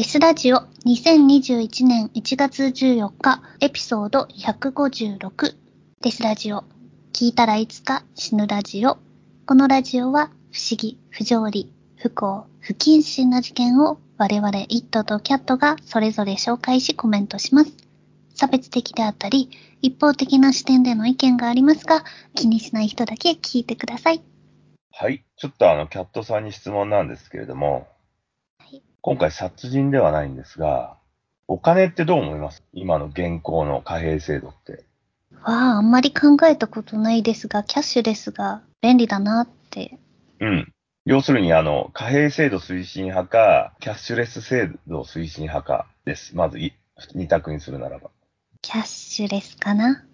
デスラジオ2021年1月14日エピソード156デスラジオ聞いたらいつか死ぬラジオこのラジオは不思議、不条理、不幸、不謹慎な事件を我々イットとキャットがそれぞれ紹介しコメントします。差別的であったり一方的な視点での意見がありますが気にしない人だけ聞いてください。はい。ちょっとあの、キャットさんに質問なんですけれども、今回殺人ではないんですが、お金ってどう思います？今の現行の貨幣制度って。わあ、あんまり考えたことないですが、キャッシュレスが便利だなって。うん。要するに、あの、貨幣制度推進派か、キャッシュレス制度推進派かです。まずい、二択にするならば。キャッシュレスかな？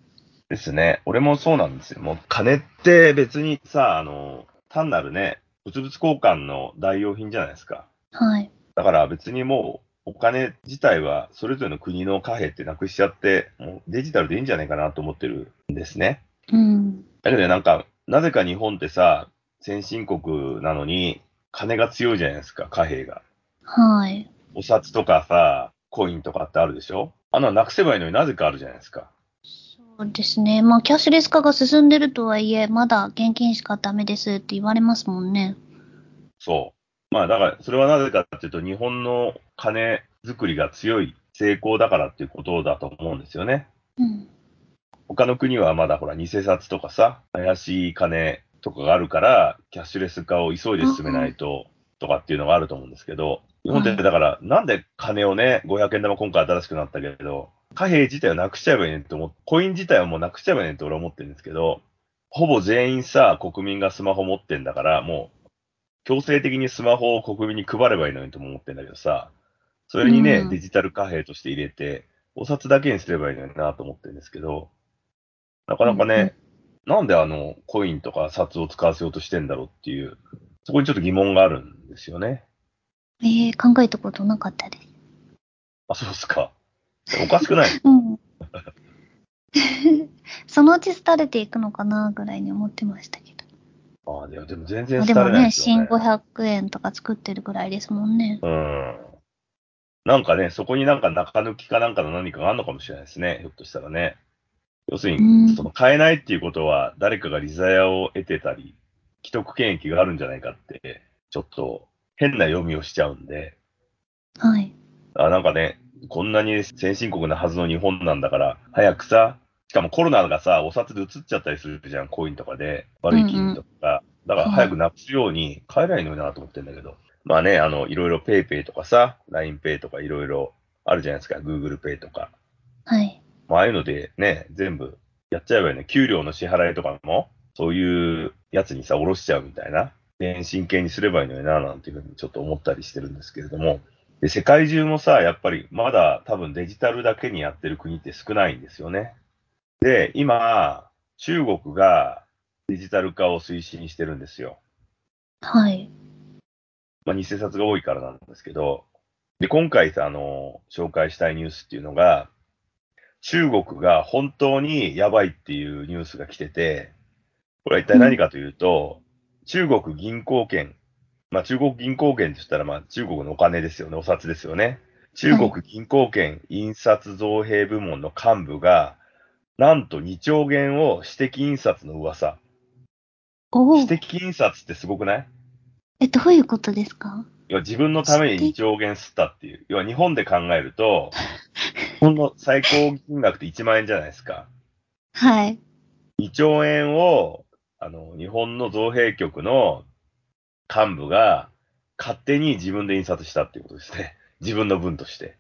ですね。俺もそうなんですよ。もう金って別にさ、あの、単なるね、物々交換の代用品じゃないですか。はい。だから別にもう、お金自体はそれぞれの国の貨幣ってなくしちゃって、もうデジタルでいいんじゃないかなと思ってるんですね。うん。だけどね、なんか、なぜか日本ってさ、先進国なのに、金が強いじゃないですか、貨幣が。はい。お札とかさ、コインとかってあるでしょ？あのなくせばいいのになぜかあるじゃないですか。そうですね。まあ、キャッシュレス化が進んでるとはいえ、まだ現金しかダメですって言われますもんね。そう。まあだから、それはなぜかっていうと、日本の金作りが強い成功だからっていうことだと思うんですよね。うん。他の国はまだほら、偽札とかさ、怪しい金とかがあるから、キャッシュレス化を急いで進めないと、とかっていうのがあると思うんですけど、日本ってだから、なんで金をね、500円玉今回新しくなったけど、貨幣自体をなくしちゃえばいいねって思って、コイン自体はもうなくしちゃえばいいねって俺は思ってるんですけど、ほぼ全員さ、国民がスマホ持ってんだから、もう、強制的にスマホを国民に配ればいいのにとも思ってんだけどさ、それにね、うんデジタル貨幣として入れて、お札だけにすればいいのになと思ってるんですけど、なかなかね、なんであの、コインとか札を使わせようとしてんだろうっていう、そこにちょっと疑問があるんですよね。えー、考えたことなかったです。あ、そうですか。おかしくない？うん。そのうち廃れていくのかなぐらいに思ってましたけど。ああ、でもでも全然あでもね、新ね。500円とか作ってるぐらいですもんね。うん。なんかね、そこになんか中抜きかなんかの何かがあるのかもしれないですね。ひょっとしたらね。要するうんに、その買えないっていうことは、誰かがリザヤを得てたり、既得権益があるんじゃないかって、ちょっと変な読みをしちゃうんで、はい。あなんかね、こんなに先進国なはずの日本なんだから、早くさ、しかもコロナがさ、お札で移っちゃったりするじゃん、コインとかで、悪い金とか。だから早くなくすように変えないのになと思ってんだけど。まあね、あの、いろいろ PayPay とかさ、LINEPay とかいろいろあるじゃないですか、Google Pay とか。はい。まあ、ああいうのでね、全部やっちゃえばいいね。給料の支払いとかも、そういうやつにさ、下ろしちゃうみたいな。電信系にすればいいのにな、なんていうふうにちょっと思ったりしてるんですけれども。で、世界中もさ、やっぱりまだ多分デジタルだけにやってる国って少ないんですよね。で、今、中国がデジタル化を推進してるんですよ。はい。まあ、偽札が多いからなんですけど、で、今回さ、あの、紹介したいニュースっていうのが、中国が本当にやばいっていうニュースが来てて、これは一体何かというと、中国銀行券、まあ中国銀行券って言ったらまあ中国のお金ですよね、お札ですよね。中国銀行券印刷造幣部門の幹部が、なんと2兆元を私的印刷の噂。おお。私的印刷ってすごくない？え、どういうことですか？要は自分のために2兆元吸ったっていう。要は日本で考えると、日本の最高金額って1万円じゃないですか。はい。2兆円を、あの、日本の造幣局の幹部が勝手に自分で印刷したっていうことですね。自分の分として。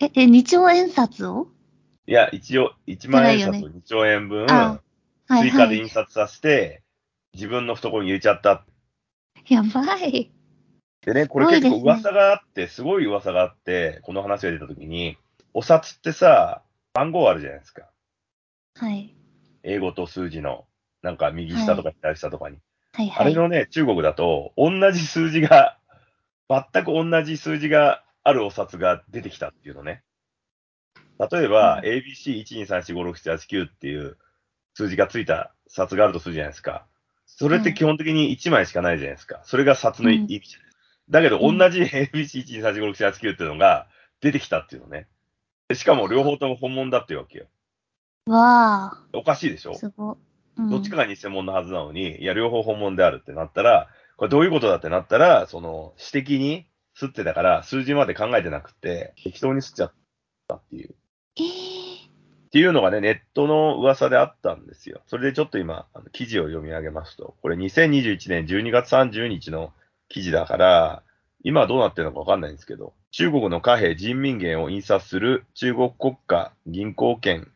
え、え、2兆円札を？いや、一応、1万円札を2兆円分、あはい追加ではい。印刷させて、自分の懐に入れちゃった。やばい。でね、これ結すごいですね構噂があって、すごい噂があって、この話が出た時に、お札ってさ、番号あるじゃないですか。はい。英語と数字の、なんか右下とか左下とかに。はいはい。あれのね、中国だと、同じ数字が、全く同じ数字があるお札が出てきたっていうのね。例えば、うん ABC123456789 っていう数字がついた札があるとするじゃないですか。それって基本的に1枚しかないじゃないですか。それが札の意味じゃないですか。だけど、同じ ABC123456789 っていうのが出てきたっていうのね。でしかも、両方とも本物だっていうわけよ。わあ、おかしいでしょ？すご。うんどっちかが偽物のはずなのに、いや、両方本物であるってなったら、これどういうことだってなったら、その、指摘に吸ってたから、数字まで考えてなくて、適当に吸っちゃったっていう。っていうのがね、ネットの噂であったんですよ。それでちょっと今、あの記事を読み上げますと、これ2021年12月30日の記事だから、今はどうなってるのかわかんないんですけど、中国の貨幣人民元を印刷する中国国家銀行券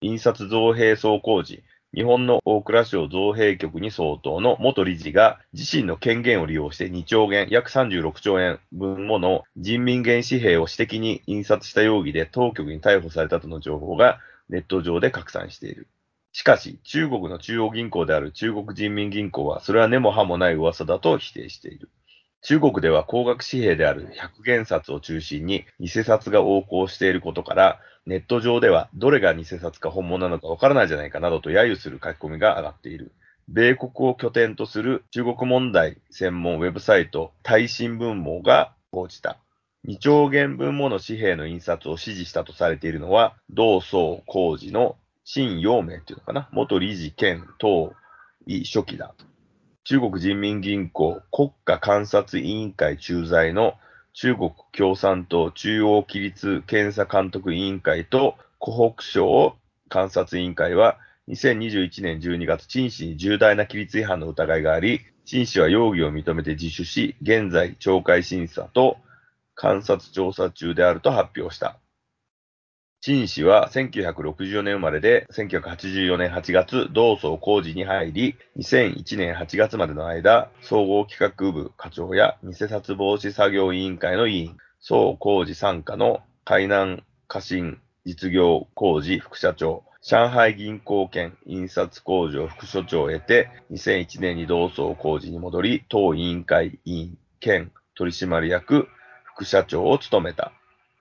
印刷造幣総工事、日本の大蔵省造幣局に相当の元理事が自身の権限を利用して2兆元、約36兆円分もの人民元紙幣を私的に印刷した容疑で当局に逮捕されたとの情報がネット上で拡散している。しかし、中国の中央銀行である中国人民銀行は、それは根も葉もない噂だと否定している。中国では高額紙幣である100元札を中心に偽札が横行していることから、ネット上ではどれが偽札か本物なのかわからないじゃないかなどと揶揄する書き込みが上がっている。米国を拠点とする中国問題専門ウェブサイト、大新聞網が報じた。2兆元分もの紙幣の印刷を指示したとされているのは、同宋工事の陳陽明っていうのかな？元理事兼党委書記だ。中国人民銀行国家監察委員会駐在の中国共産党中央規律検査監督委員会と湖北省監察委員会は2021年12月、陳氏に重大な規律違反の疑いがあり、陳氏は容疑を認めて自首し、現在懲戒審査と監察調査中であると発表した。陳氏は1964年生まれで、1984年8月、同窓工事に入り、2001年8月までの間、総合企画部課長や偽札防止作業委員会の委員、総工事参加の海南家臣実業工事副社長、上海銀行兼印刷工場副所長を得て、2001年に同窓工事に戻り、当委員会委員兼取締役副社長を務めた。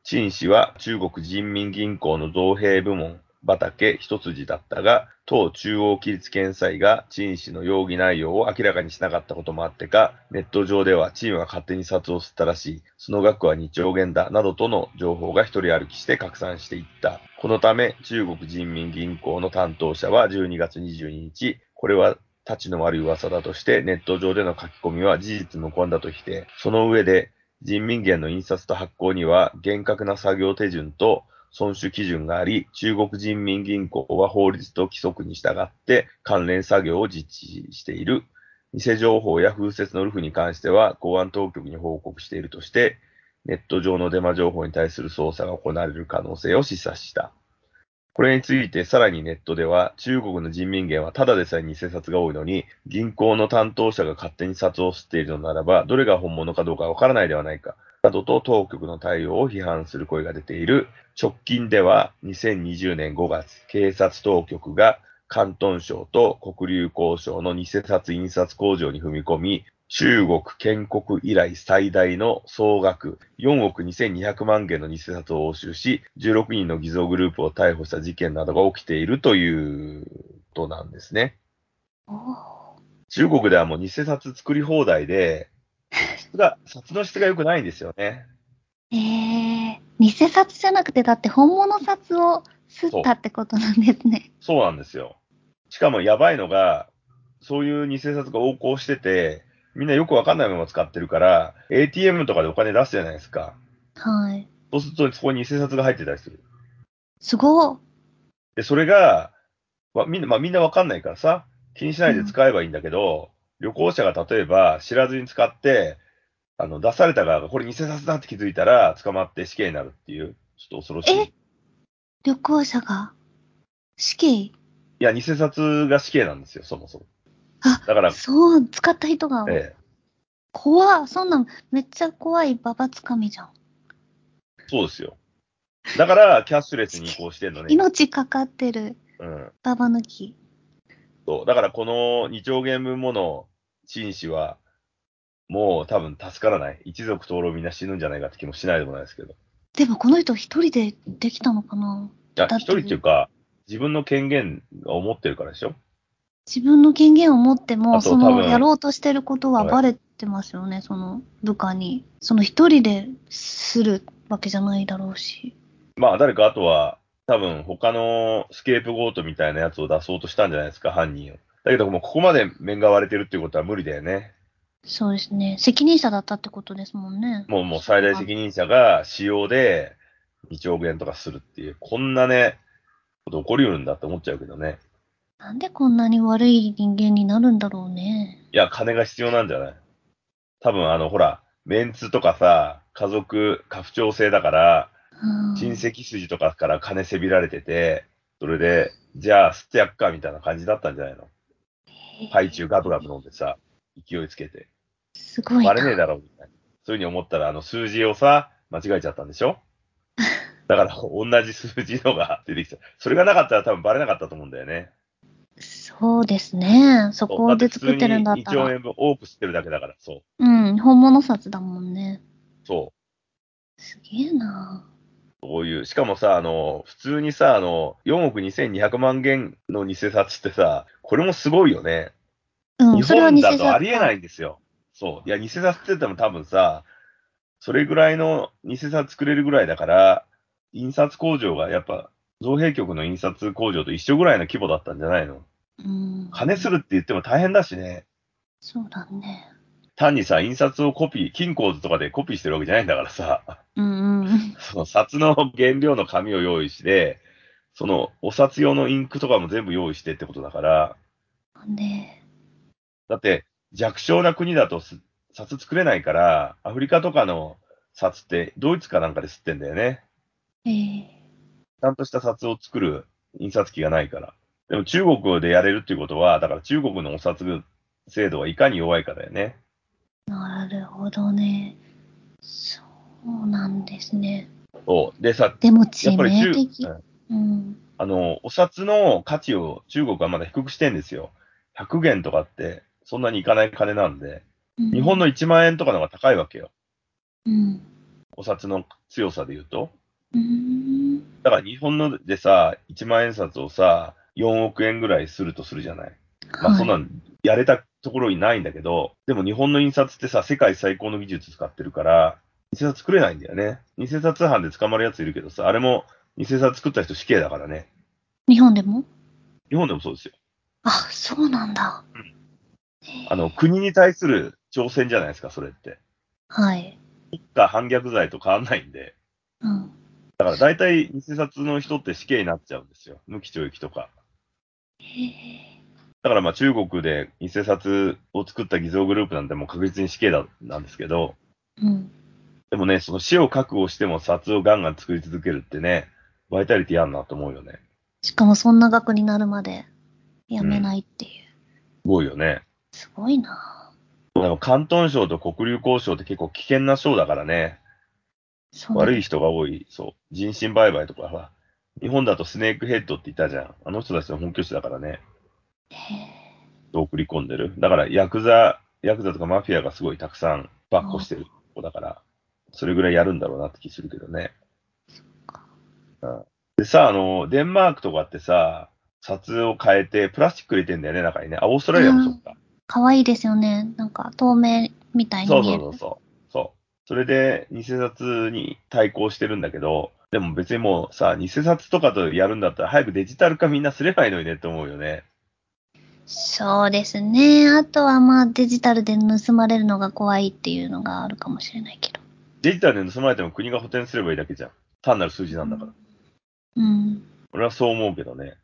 陳氏は中国人民銀行の造幣部門畑一筋だったが、当中央規律検査が陳氏の容疑内容を明らかにしなかったこともあってか、ネット上ではチームが勝手に札を吸ったらしい、その額は2兆元だ、などとの情報が一人歩きして拡散していった。このため、中国人民銀行の担当者は12月22日、これは立ちの悪い噂だとして、ネット上での書き込みは事実無根だと否定。その上で、人民元の印刷と発行には厳格な作業手順と損守基準があり、中国人民銀行は法律と規則に従って関連作業を実施している。偽情報や風説のルフに関しては公安当局に報告しているとして、ネット上のデマ情報に対する捜査が行われる可能性を示唆した。これについてさらにネットでは中国の人民元はただでさえ偽札が多いのに銀行の担当者が勝手に札を吸っているのならばどれが本物かどうかわからないではないか。などと当局の対応を批判する声が出ている。直近では2020年5月警察当局が広東省と黒竜江省の偽札印刷工場に踏み込み中国建国以来最大の総額4億2200万元の偽札を押収し、16人の偽造グループを逮捕した事件などが起きているということなんですね。中国ではもう偽札作り放題で、質が、札の質が良くないんですよね。えー、偽札じゃなくて、だって本物札を吸ったってことなんですね。そうなんですよ。しかもやばいのが、そういう偽札が横行してて、みんなよくわかんないまま使ってるから、ATM とかでお金出すじゃないですか。はい。そうするとそこに偽札が入ってたりする。すごい。で、それが、まみんな、まあ、みんなわかんないからさ、気にしないで使えばいいんだけど、旅行者が例えば知らずに使って、あの、出された側がこれ偽札だって気づいたら捕まって死刑になるっていう、ちょっと恐ろしい。え？旅行者が死刑？いや、偽札が死刑なんですよ、そもそも。あ、だから、そう、使った人が。ええ、怖っそんなんめっちゃ怖いババつかみじゃん。そうですよ。だから、キャッシュレスに移行してんのね。命かかってるうん。ババ抜き。そう。だから、この2兆元分もの陳氏は、もう多分助からない。一族登録みんな死ぬんじゃないかって気もしないでもないですけど。でもこの人一人でできたのかないや、一人っていうか、自分の権限が思ってるからでしょ自分の権限を持っても、そのやろうとしてることははいバレってますよね、その部下に。その一人でするわけじゃないだろうし。まあ誰かあとは、多分他のスケープゴートみたいなやつを出そうとしたんじゃないですか、犯人を。だけどもうここまで面が割れてるっていうことは無理だよね。そうですね。責任者だったってことですもんね。もうもう最大責任者が使用で2兆円とかするっていう、こんなね、こと起こりうるんだって思っちゃうけどね。なんでこんなに悪い人間になるんだろうね。いや、金が必要なんじゃない？多分あの、ほら、メンツとかさ、家族、家父長制だから、うん親戚筋とかから金せびられてて、それで、じゃあ吸ってやっかみたいな感じだったんじゃないの？ハイチュウガブガブ飲んでさ、勢いつけて。すごいな。バレねえだろ、みたいな。そういうふうに思ったら、あの、数字をさ、間違えちゃったんでしょ？だから、同じ数字のが出てきた。それがなかったら多分バレなかったと思うんだよね。そうですね。そこで作ってるんだった2兆ら。円分多く吸ってるだけだから、そう。うん、本物札だもんね。そう。すげえなそういう、しかもさ、あの、普通にさ、あの、4億2200万元の偽札ってさ、これもすごいよね。うん、日それは本だ偽札とありえないんですよ。そう。いや、偽札って言っても多分さ、それぐらいの偽札作れるぐらいだから、印刷工場がやっぱ、造幣局の印刷工場と一緒ぐらいの規模だったんじゃないの？うん。金するって言っても大変だしね。そうだね。単にさ、印刷をコピー、金鉱図とかでコピーしてるわけじゃないんだからさ。うんうん。その札の原料の紙を用意して、そのお札用のインクとかも全部用意してってことだから、ねだって弱小な国だとす札作れないから、アフリカとかの札ってドイツかなんかで吸ってんだよね。ええちゃんとした札を作る印刷機がないから。でも中国でやれるっていうことは、だから中国のお札制度はいかに弱いかだよね。なるほどね。そうなんですね。そう。でさ、でもや致っぱり中、命的。うんうん。あの、お札の価値を中国はまだ低くしてんですよ。100元とかって、そんなにいかない金なんで、うん日本の1万円とかの方が高いわけよ。うん。お札の強さで言うと。うーん。だから日本のでさ、1万円札をさ、4億円ぐらいするとするじゃない？まあそんなん、やれたところにないんだけど、でも日本の印刷ってさ、世界最高の技術使ってるから、偽札作れないんだよね。偽札犯で捕まるやついるけどさ、あれも偽札作った人死刑だからね。日本でも？日本でもそうですよ。あ、そうなんだ。うんあの、国に対する挑戦じゃないですか、それって。はい。が反逆罪と変わんないんで。うん。だから大体偽札の人って死刑になっちゃうんですよ。無期懲役とか。だからまあ中国で偽札を作った偽造グループなんてもう確実に死刑だなんですけど、うん。でもね、その死を覚悟しても札をガンガン作り続けるってね、バイタリティあんなと思うよね。しかもそんな額になるまでやめないっていう。すごいよね。すごいななんか広東省と黒竜江省って結構危険な省だからね。悪い人が多い。そう。人身売買とかは。日本だとスネークヘッドって言ったじゃん。あの人たちの本拠地だからね。へえ。送り込んでる。だから、ヤクザ、ヤクザとかマフィアがすごいたくさんバッコしてる子だから、それぐらいやるんだろうなって気するけどね。うん、でさ、あの、デンマークとかってさ、札を変えて、プラスチック入れてんだよね、中にね。あ、オーストラリアもそっか。かわいいですよね。なんか透明みたいにそう見える。そうそうそう。それで、偽札に対抗してるんだけど、でも別にもうさ、偽札とかとやるんだったら早くデジタル化みんなすればいいのにねって思うよね。そうですね。あとはまあデジタルで盗まれるのが怖いっていうのがあるかもしれないけど。デジタルで盗まれても国が補填すればいいだけじゃん。単なる数字なんだから。うん。俺はそう思うけどね。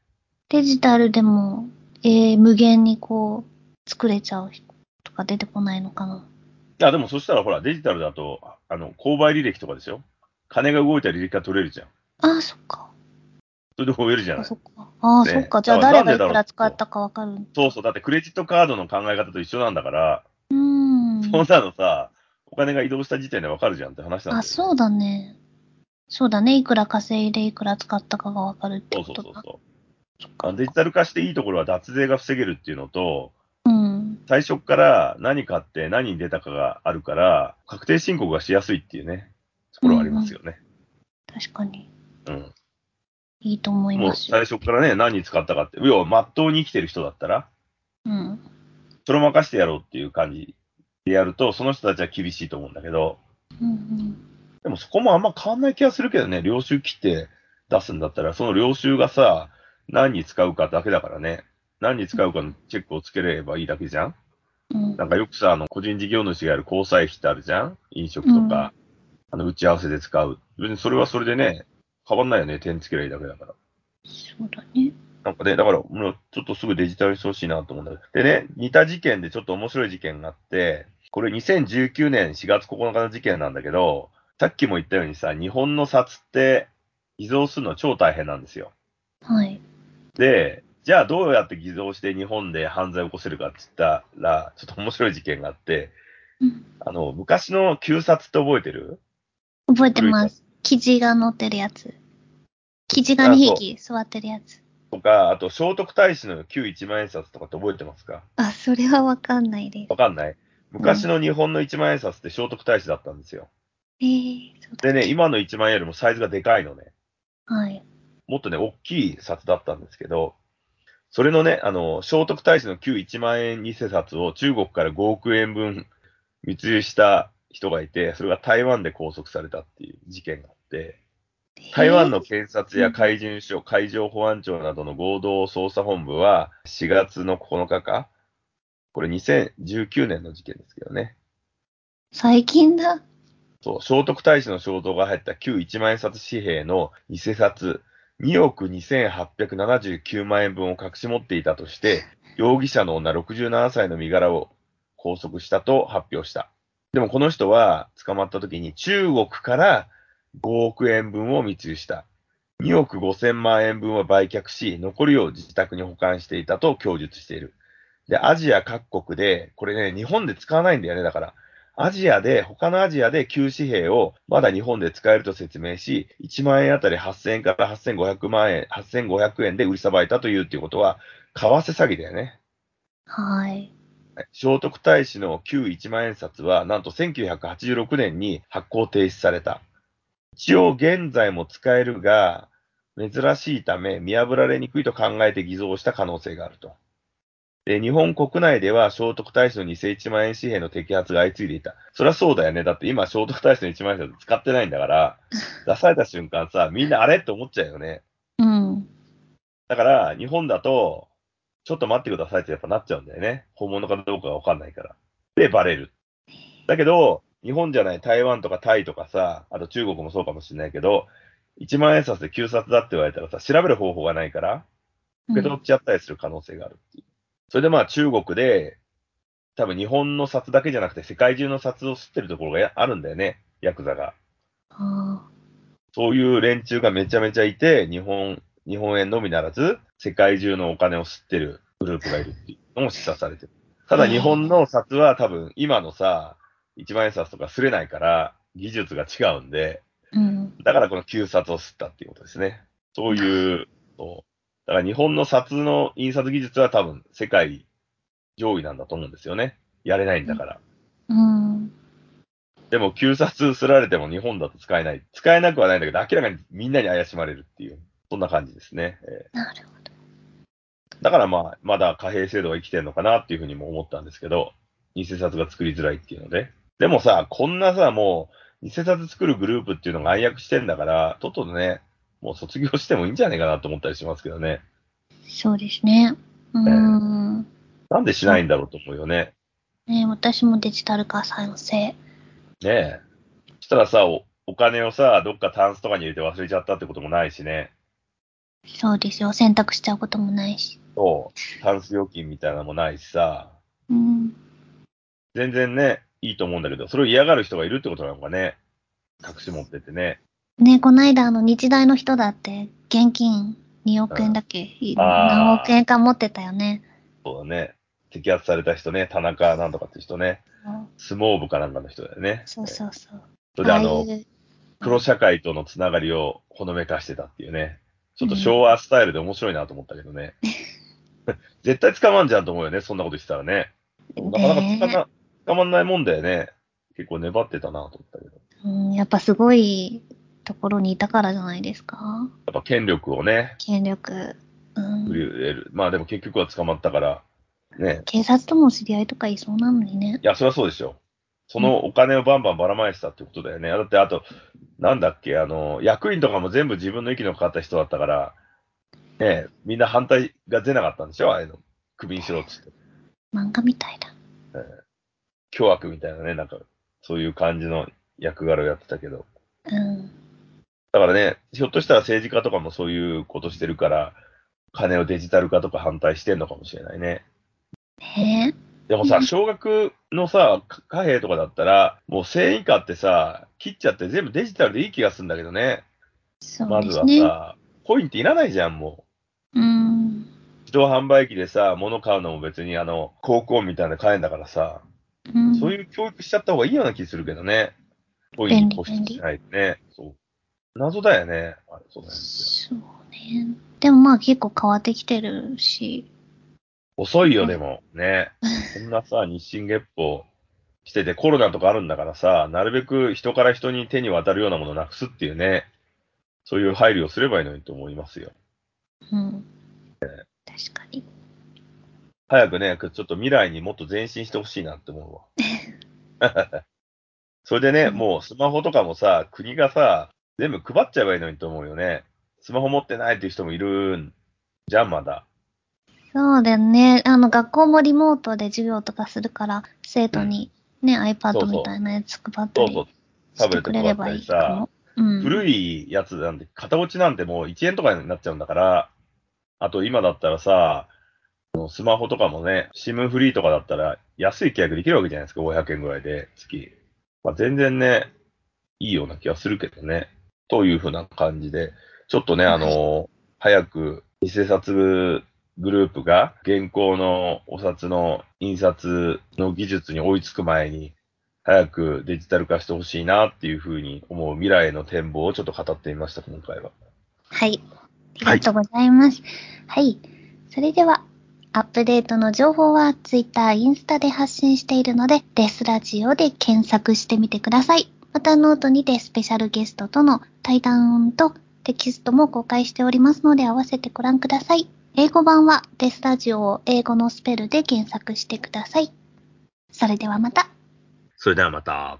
デジタルでも、えー、無限にこう、作れちゃう人とか出てこないのかな。いや、でもそしたらほら、デジタルだと、あの、購買履歴とかですよ。金が動いた履歴が取れるじゃん。ああ、そっか。それで終えるじゃない。あそっか。ああ、ねそっか。じゃあ誰がいくら使ったかわかる。そうそう。だってクレジットカードの考え方と一緒なんだから、うーん。そんなのさ、お金が移動した時点でわかるじゃんって話なんだ。あ、そうだね。そうだね。いくら稼いでいくら使ったかがわかるってそうことだ。そうそうそう。そっかあのデジタル化していいところは脱税が防げるっていうのと、うん。最初から何買って何に出たかがあるから、確定申告がしやすいっていうね、ところはありますよね。確かに。うん。いいと思いもうますよ。最初からね、何に使ったかって、要は真っ当に生きてる人だったら、うん。それを任せてやろうっていう感じでやると、その人たちは厳しいと思うんだけど、うんうん。でもそこもあんま変わんない気がするけどね、領収切って出すんだったら、その領収がさ、何に使うかだけだからね。何に使うかのチェックをつければいいだけじゃん？うんなんかよくさ、あの、個人事業主がやる交際費ってあるじゃん？飲食とか、あの、打ち合わせで使う。別にそれはそれでね、変わんないよね。点つけりゃいいだけだから。そうだね。なんかね、だから、もうちょっとすぐデジタルにしてほしいなと思うんだけど。でね、似た事件でちょっと面白い事件があって、これ2019年4月9日の事件なんだけど、さっきも言ったようにさ、日本の札って偽造するの超大変なんですよ。はい。で、じゃあどうやって偽造して日本で犯罪を起こせるかって言ったら、ちょっと面白い事件があって、うんあの、昔の旧札って覚えてる？覚えてます。生地が乗ってるやつ。生地が2匹座ってるやつ。とか、あと聖徳太子の旧一万円札とかって覚えてますか？あ、それはわかんないですわ。かんない？昔の日本の一万円札って聖徳太子だったんですよ。えー、そうだ。でね、今の1万円よりもサイズがでかいのね。はい。もっとね、大きい札だったんですけど、それのね、あの、聖徳太子の旧1万円偽札を中国から5億円分密輸した人がいて、それが台湾で拘束されたっていう事件があって、台湾の検察や海巡署、海上保安庁などの合同捜査本部は4月の9日か？これ2019年の事件ですけどね。最近だ。そう、聖徳太子の肖像が入った旧1万円札紙幣の偽札2億2879万円分を隠し持っていたとして、容疑者の女67歳の身柄を拘束したと発表した。でもこの人は捕まった時に中国から5億円分を密輸した。2億5000万円分は売却し、残りを自宅に保管していたと供述している。で、アジア各国で、これね、日本で使わないんだよね、だから。アジアで、他のアジアで旧紙幣をまだ日本で使えると説明し、1万円あたり8000円から8500万円、8500円で売りさばいたというっていうことは、為替詐欺だよね。はい。聖徳太子の旧1万円札は、なんと1986年に発行停止された。一応現在も使えるが、珍しいため見破られにくいと考えて偽造した可能性があると。で、日本国内では聖徳太子の偽1万円紙幣の摘発が相次いでいた。そりゃそうだよね。だって今聖徳太子の1万円札使ってないんだから、出された瞬間さ、みんなあれって思っちゃうよね。うん。だから、日本だと、ちょっと待ってくださいってやっぱなっちゃうんだよね。本物かどうかがわかんないから。で、バレる。だけど、日本じゃない台湾とかタイとかさ、あと中国もそうかもしれないけど、1万円札で9札だって言われたらさ、調べる方法がないから、受け取っちゃったりする可能性があるっていう。それでまあ中国で、多分日本の札だけじゃなくて世界中の札を吸ってるところがやあるんだよね、ヤクザが。あそういう連中がめちゃめちゃいて、日本、日本円のみならず、世界中のお金を吸ってるグループがいるっていうのも示唆されてる。ただ日本の札は多分今のさ、一万円札とか擦れないから、技術が違うんで、ーうん。だからこの旧札を吸ったっていうことですね。そういう、そうだから日本の札の印刷技術は多分世界上位なんだと思うんですよね。やれないんだから。うん。でも、旧札すられても日本だと使えない。使えなくはないんだけど、明らかにみんなに怪しまれるっていう、そんな感じですね。えなるほど。ーだからまあ、まだ貨幣制度が生きてるのかなっていうふうにも思ったんですけど、偽札が作りづらいっていうので。でもさ、こんなさ、もう、偽札作るグループっていうのが暗躍してんだから、とっととね、もう卒業してもいいんじゃないかなと思ったりしますけどね。そうですね。うん。なんでしないんだろうと思うよね。ね私もデジタル化賛成。ねえ。そしたらさ、おお金をさ、どっかタンスとかに入れて忘れちゃったってこともないしね。そうですよ。選択しちゃうこともないし。そう。タンス預金みたいなのもないしさ。うん。全然ね、いいと思うんだけど、それを嫌がる人がいるってことなのかね。隠し持っててね。ねこないだあの日大の人だって、現金2億円だっけ、あー何億円か持ってたよね。そうだね。摘発された人ね、田中なんとかって人ね。相撲部かなんかの人だよね。そうそうそう。それであの、黒社会とのつながりをほのめかしてたっていうね。ちょっと昭和スタイルで面白いなと思ったけどね。絶対捕まんじゃんと思うよね、そんなことしてたらね。なかなか捕ねま捕まんないもんだよね。結構粘ってたなと思ったけど。うん、やっぱすごいところにいたからじゃないですか？やっぱ権力をね、権力。うん。まあでも結局は捕まったから、ね。警察とも知り合いとかいそうなのにね。いや、そりゃそうでしょ。そのお金をバンバンばらまいてたってことだよね。だって、あと、なんだっけ、あの、役員とかも全部自分の息のかかった人だったから、ね、みんな反対が出なかったんでしょ？ああいうの。クビにしろっつって。漫画みたいだ。凶悪みたいなね、なんか、そういう感じの役柄をやってたけど。うん。だからね、ひょっとしたら政治家とかもそういうことしてるから、金をデジタル化とか反対してんのかもしれないね。ねでもさ、小学のさ、か貨幣とかだったら、もう1000以下ってさ、切っちゃって全部デジタルでいい気がするんだけどね。そうまずは。さ、コインっていらないじゃん、もう。うん。自動販売機でさ、物買うのも別にあの、高校みたいなの買えんだからさ、うん、そういう教育しちゃった方がいいような気するけどね。コインに固執しないでね。そう。謎だよね。あれそうだよね。そうね。でもまあ結構変わってきてるし。遅いよ、でも。ね。こんなさ、日進月歩してて、コロナとかあるんだからさ、なるべく人から人に手に渡るようなものをなくすっていうね、そういう配慮をすればいいのにと思いますよ。うん。確かに。早くね、ちょっと未来にもっと前進してほしいなって思うわ。それでね、うんもうスマホとかもさ、国がさ、全部配っちゃえばいいのにと思うよね。スマホ持ってないっていう人もいるんじゃん、まだ。そうだよね。あの、学校もリモートで授業とかするから、生徒にね、そう iPad そうみたいなやつ配ったりそうそう。タブレットしてくれればいいかも。うん。古いやつなんで、型落ちなんてもう1円とかになっちゃうんだから、あと今だったらさ、スマホとかもね、SIM フリーとかだったら安い契約できるわけじゃないですか、500円ぐらいで、月。まあ、全然ね、いいような気がするけどね。というふうな感じで、ちょっとね、あの、早く偽札グループが現行のお札の印刷の技術に追いつく前に、早くデジタル化してほしいなっていうふうに思う未来への展望をちょっと語ってみました、今回は。はい。ありがとうございます。はい。それでは、アップデートの情報は Twitter、インスタで発信しているので、デスラジオで検索してみてください。またノートにてスペシャルゲストとの対談とテキストも公開しておりますので合わせてご覧ください。英語版はデスラジオを英語のスペルで検索してください。それではまた。それではまた。